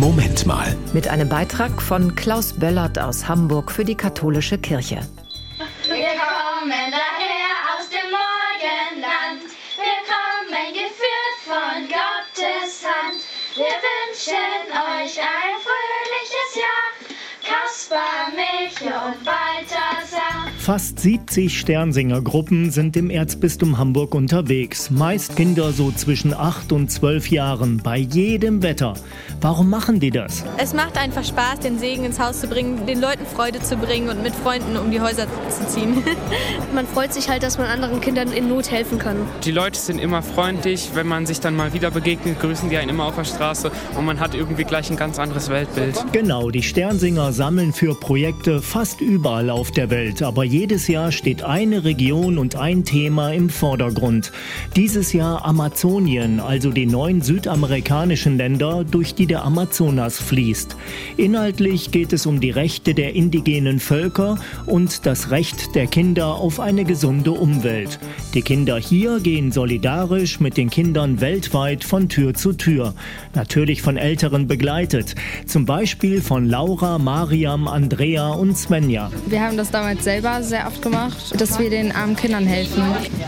Moment mal. Mit einem Beitrag von Klaus Böllert aus Hamburg für die katholische Kirche. Wir kommen daher aus dem Morgenland. Wir kommen geführt von Gottes Hand. Wir wünschen euch ein Fast 70 Sternsingergruppen sind im Erzbistum Hamburg unterwegs. Meist Kinder so zwischen 8 und 12 Jahren, bei jedem Wetter. Warum machen die das? Es macht einfach Spaß, den Segen ins Haus zu bringen, den Leuten Freude zu bringen und mit Freunden um die Häuser zu ziehen. man freut sich halt, dass man anderen Kindern in Not helfen kann. Die Leute sind immer freundlich. Wenn man sich dann mal wieder begegnet, grüßen die einen immer auf der Straße und man hat irgendwie gleich ein ganz anderes Weltbild. Genau, die Sternsinger sammeln für Projekte fast überall auf der Welt, aber jedes Jahr steht eine Region und ein Thema im Vordergrund. Dieses Jahr Amazonien, also die neun südamerikanischen Länder, durch die der Amazonas fließt. Inhaltlich geht es um die Rechte der indigenen Völker und das Recht der Kinder auf eine gesunde Umwelt. Die Kinder hier gehen solidarisch mit den Kindern weltweit von Tür zu Tür. Natürlich von Älteren begleitet. Zum Beispiel von Laura, Mariam, Andrea und Svenja. Wir haben das damals selber sehr oft gemacht, dass wir den armen Kindern helfen.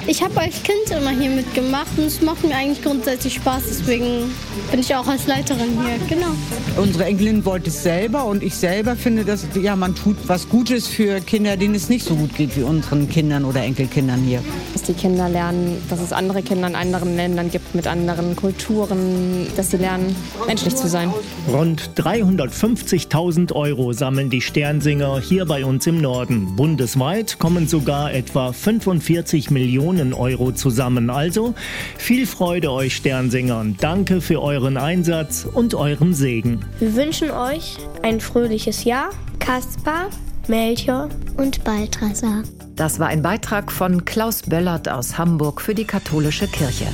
Ich habe als Kind immer hier mitgemacht und es macht mir eigentlich grundsätzlich Spaß. Deswegen bin ich auch als Leiterin hier. Genau. Unsere Enkelin wollte es selber und ich selber finde, dass ja, man tut was Gutes für Kinder, denen es nicht so gut geht wie unseren Kindern oder Enkelkindern hier. Dass die Kinder lernen, dass es andere Kinder in anderen Ländern gibt mit anderen Kulturen, dass sie lernen, menschlich zu sein. Rund 350.000 Euro sammeln die Sternsinger hier bei uns im Norden. Bundesweit kommen sogar etwa 45 Millionen Euro zusammen. Also viel Freude euch Sternsingern. Danke für euren Einsatz und euren Segen. Wir wünschen euch ein fröhliches Jahr. Kaspar, Melchior und Balthasar. Das war ein Beitrag von Klaus Böllert aus Hamburg für die katholische Kirche.